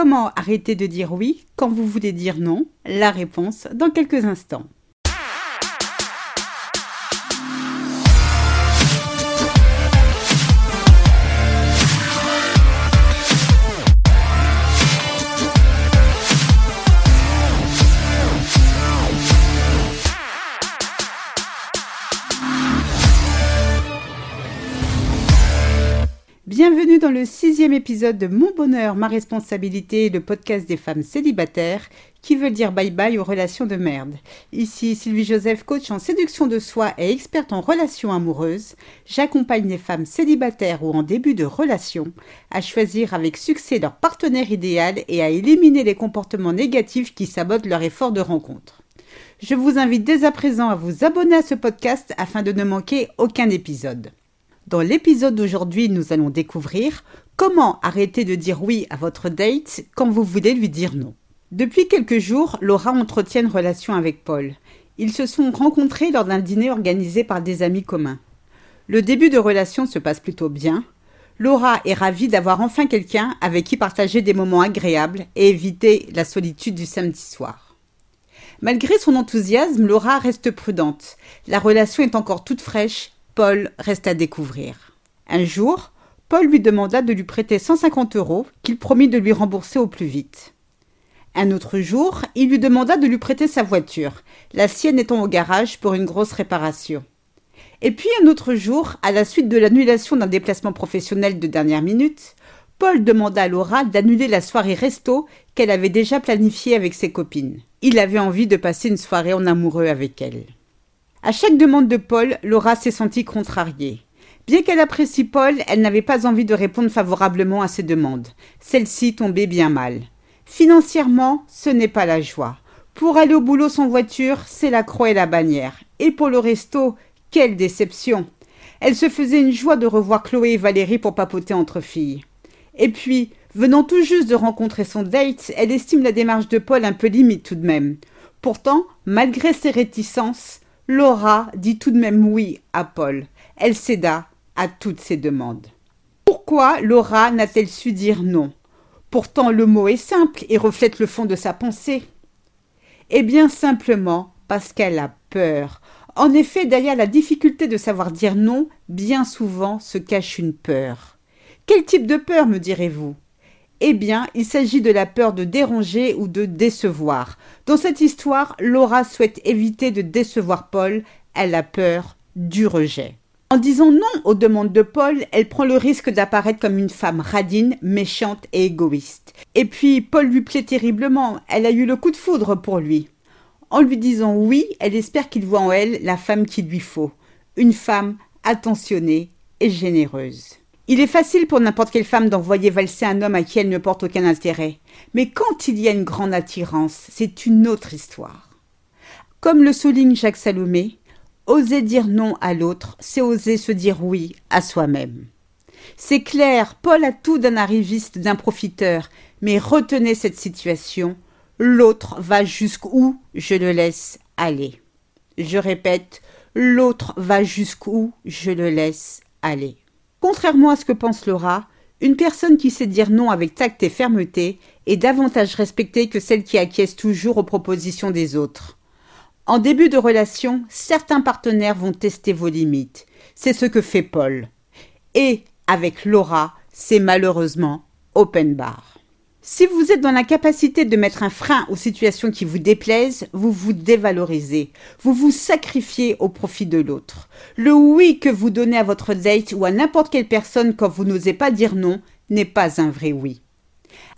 Comment arrêter de dire oui quand vous voulez dire non? La réponse dans quelques instants. Dans le sixième épisode de Mon bonheur, ma responsabilité, le podcast des femmes célibataires qui veut dire bye bye aux relations de merde. Ici Sylvie Joseph, coach en séduction de soi et experte en relations amoureuses. J'accompagne les femmes célibataires ou en début de relation à choisir avec succès leur partenaire idéal et à éliminer les comportements négatifs qui sabotent leur effort de rencontre. Je vous invite dès à présent à vous abonner à ce podcast afin de ne manquer aucun épisode. Dans l'épisode d'aujourd'hui, nous allons découvrir comment arrêter de dire oui à votre date quand vous voulez lui dire non. Depuis quelques jours, Laura entretient une relation avec Paul. Ils se sont rencontrés lors d'un dîner organisé par des amis communs. Le début de relation se passe plutôt bien. Laura est ravie d'avoir enfin quelqu'un avec qui partager des moments agréables et éviter la solitude du samedi soir. Malgré son enthousiasme, Laura reste prudente. La relation est encore toute fraîche Paul reste à découvrir. Un jour, Paul lui demanda de lui prêter 150 euros qu'il promit de lui rembourser au plus vite. Un autre jour, il lui demanda de lui prêter sa voiture, la sienne étant au garage pour une grosse réparation. Et puis un autre jour, à la suite de l'annulation d'un déplacement professionnel de dernière minute, Paul demanda à Laura d'annuler la soirée resto qu'elle avait déjà planifiée avec ses copines. Il avait envie de passer une soirée en amoureux avec elle. À chaque demande de Paul, Laura s'est sentie contrariée. Bien qu'elle apprécie Paul, elle n'avait pas envie de répondre favorablement à ses demandes. Celle-ci tombait bien mal. Financièrement, ce n'est pas la joie. Pour aller au boulot sans voiture, c'est la croix et la bannière. Et pour le resto, quelle déception. Elle se faisait une joie de revoir Chloé et Valérie pour papoter entre filles. Et puis, venant tout juste de rencontrer son date, elle estime la démarche de Paul un peu limite tout de même. Pourtant, malgré ses réticences, Laura dit tout de même oui à Paul. Elle céda à toutes ses demandes. Pourquoi Laura n'a-t-elle su dire non? Pourtant le mot est simple et reflète le fond de sa pensée. Eh bien simplement parce qu'elle a peur. En effet, derrière la difficulté de savoir dire non, bien souvent se cache une peur. Quel type de peur, me direz-vous? Eh bien, il s'agit de la peur de déranger ou de décevoir. Dans cette histoire, Laura souhaite éviter de décevoir Paul, elle a peur du rejet. En disant non aux demandes de Paul, elle prend le risque d'apparaître comme une femme radine, méchante et égoïste. Et puis, Paul lui plaît terriblement, elle a eu le coup de foudre pour lui. En lui disant oui, elle espère qu'il voit en elle la femme qu'il lui faut, une femme attentionnée et généreuse. Il est facile pour n'importe quelle femme d'envoyer valser un homme à qui elle ne porte aucun intérêt. Mais quand il y a une grande attirance, c'est une autre histoire. Comme le souligne Jacques Salomé, oser dire non à l'autre, c'est oser se dire oui à soi-même. C'est clair, Paul a tout d'un arriviste, d'un profiteur, mais retenez cette situation, l'autre va jusqu'où je le laisse aller. Je répète, l'autre va jusqu'où je le laisse aller. Contrairement à ce que pense Laura, une personne qui sait dire non avec tact et fermeté est davantage respectée que celle qui acquiesce toujours aux propositions des autres. En début de relation, certains partenaires vont tester vos limites. C'est ce que fait Paul. Et, avec Laura, c'est malheureusement open bar. Si vous êtes dans la capacité de mettre un frein aux situations qui vous déplaisent, vous vous dévalorisez, vous vous sacrifiez au profit de l'autre. Le oui que vous donnez à votre date ou à n'importe quelle personne quand vous n'osez pas dire non n'est pas un vrai oui.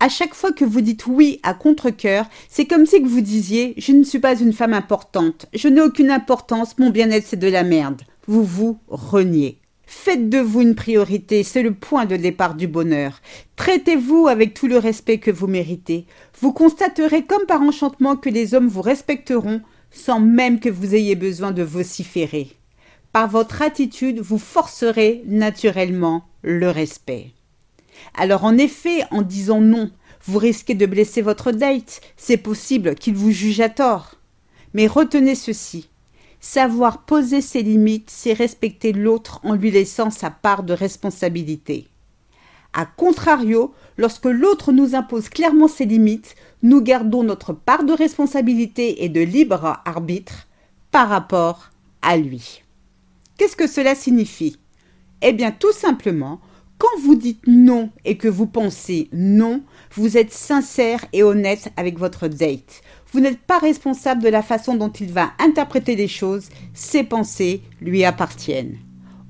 À chaque fois que vous dites oui à contre-coeur, c'est comme si vous disiez Je ne suis pas une femme importante, je n'ai aucune importance, mon bien-être c'est de la merde. Vous vous reniez. Faites de vous une priorité, c'est le point de départ du bonheur. Traitez-vous avec tout le respect que vous méritez. Vous constaterez comme par enchantement que les hommes vous respecteront sans même que vous ayez besoin de vociférer. Par votre attitude, vous forcerez naturellement le respect. Alors en effet, en disant non, vous risquez de blesser votre date. C'est possible qu'il vous juge à tort. Mais retenez ceci. Savoir poser ses limites, c'est respecter l'autre en lui laissant sa part de responsabilité. A contrario, lorsque l'autre nous impose clairement ses limites, nous gardons notre part de responsabilité et de libre arbitre par rapport à lui. Qu'est-ce que cela signifie? Eh bien tout simplement, quand vous dites non et que vous pensez non, vous êtes sincère et honnête avec votre date. Vous n'êtes pas responsable de la façon dont il va interpréter les choses, ses pensées lui appartiennent.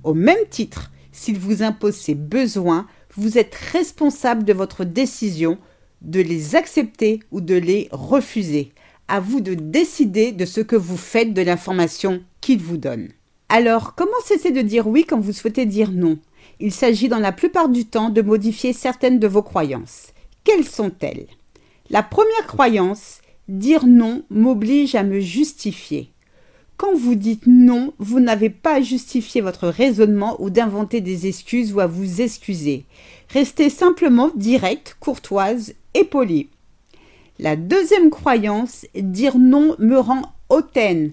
Au même titre, s'il vous impose ses besoins, vous êtes responsable de votre décision de les accepter ou de les refuser. À vous de décider de ce que vous faites de l'information qu'il vous donne. Alors, comment cesser de dire oui quand vous souhaitez dire non? Il s'agit dans la plupart du temps de modifier certaines de vos croyances. Quelles sont-elles? La première croyance, dire non m'oblige à me justifier. Quand vous dites non, vous n'avez pas à justifier votre raisonnement ou d'inventer des excuses ou à vous excuser. Restez simplement direct, courtoise et polie. La deuxième croyance, dire non me rend hautaine.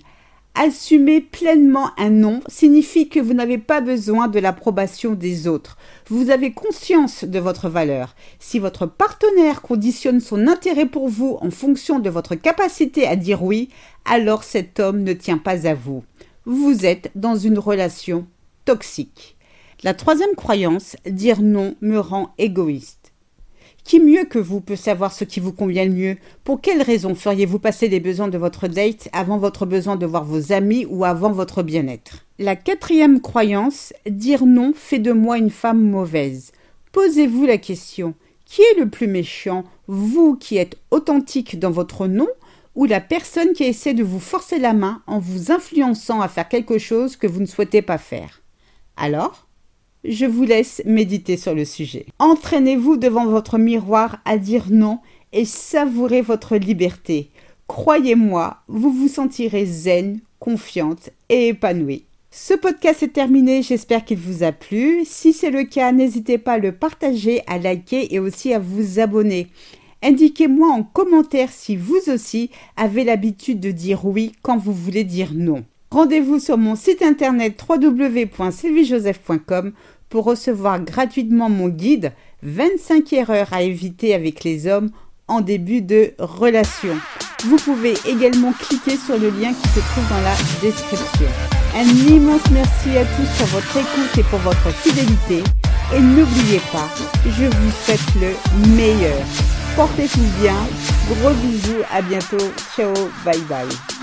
Assumer pleinement un non signifie que vous n'avez pas besoin de l'approbation des autres. Vous avez conscience de votre valeur. Si votre partenaire conditionne son intérêt pour vous en fonction de votre capacité à dire oui, alors cet homme ne tient pas à vous. Vous êtes dans une relation toxique. La troisième croyance, dire non me rend égoïste. Qui mieux que vous peut savoir ce qui vous convient le mieux? Pour quelle raison feriez-vous passer les besoins de votre date avant votre besoin de voir vos amis ou avant votre bien-être? La quatrième croyance, dire non fait de moi une femme mauvaise. Posez-vous la question, qui est le plus méchant? Vous qui êtes authentique dans votre non ou la personne qui essaie de vous forcer la main en vous influençant à faire quelque chose que vous ne souhaitez pas faire? Alors? Je vous laisse méditer sur le sujet. Entraînez-vous devant votre miroir à dire non et savourez votre liberté. Croyez-moi, vous vous sentirez zen, confiante et épanouie. Ce podcast est terminé, j'espère qu'il vous a plu. Si c'est le cas, n'hésitez pas à le partager, à liker et aussi à vous abonner. Indiquez-moi en commentaire si vous aussi avez l'habitude de dire oui quand vous voulez dire non. Rendez-vous sur mon site internet www.sylviejoseph.com pour recevoir gratuitement mon guide 25 erreurs à éviter avec les hommes en début de relation. Vous pouvez également cliquer sur le lien qui se trouve dans la description. Un immense merci à tous pour votre écoute et pour votre fidélité. Et n'oubliez pas, je vous souhaite le meilleur. Portez-vous bien. Gros bisous. À bientôt. Ciao. Bye bye.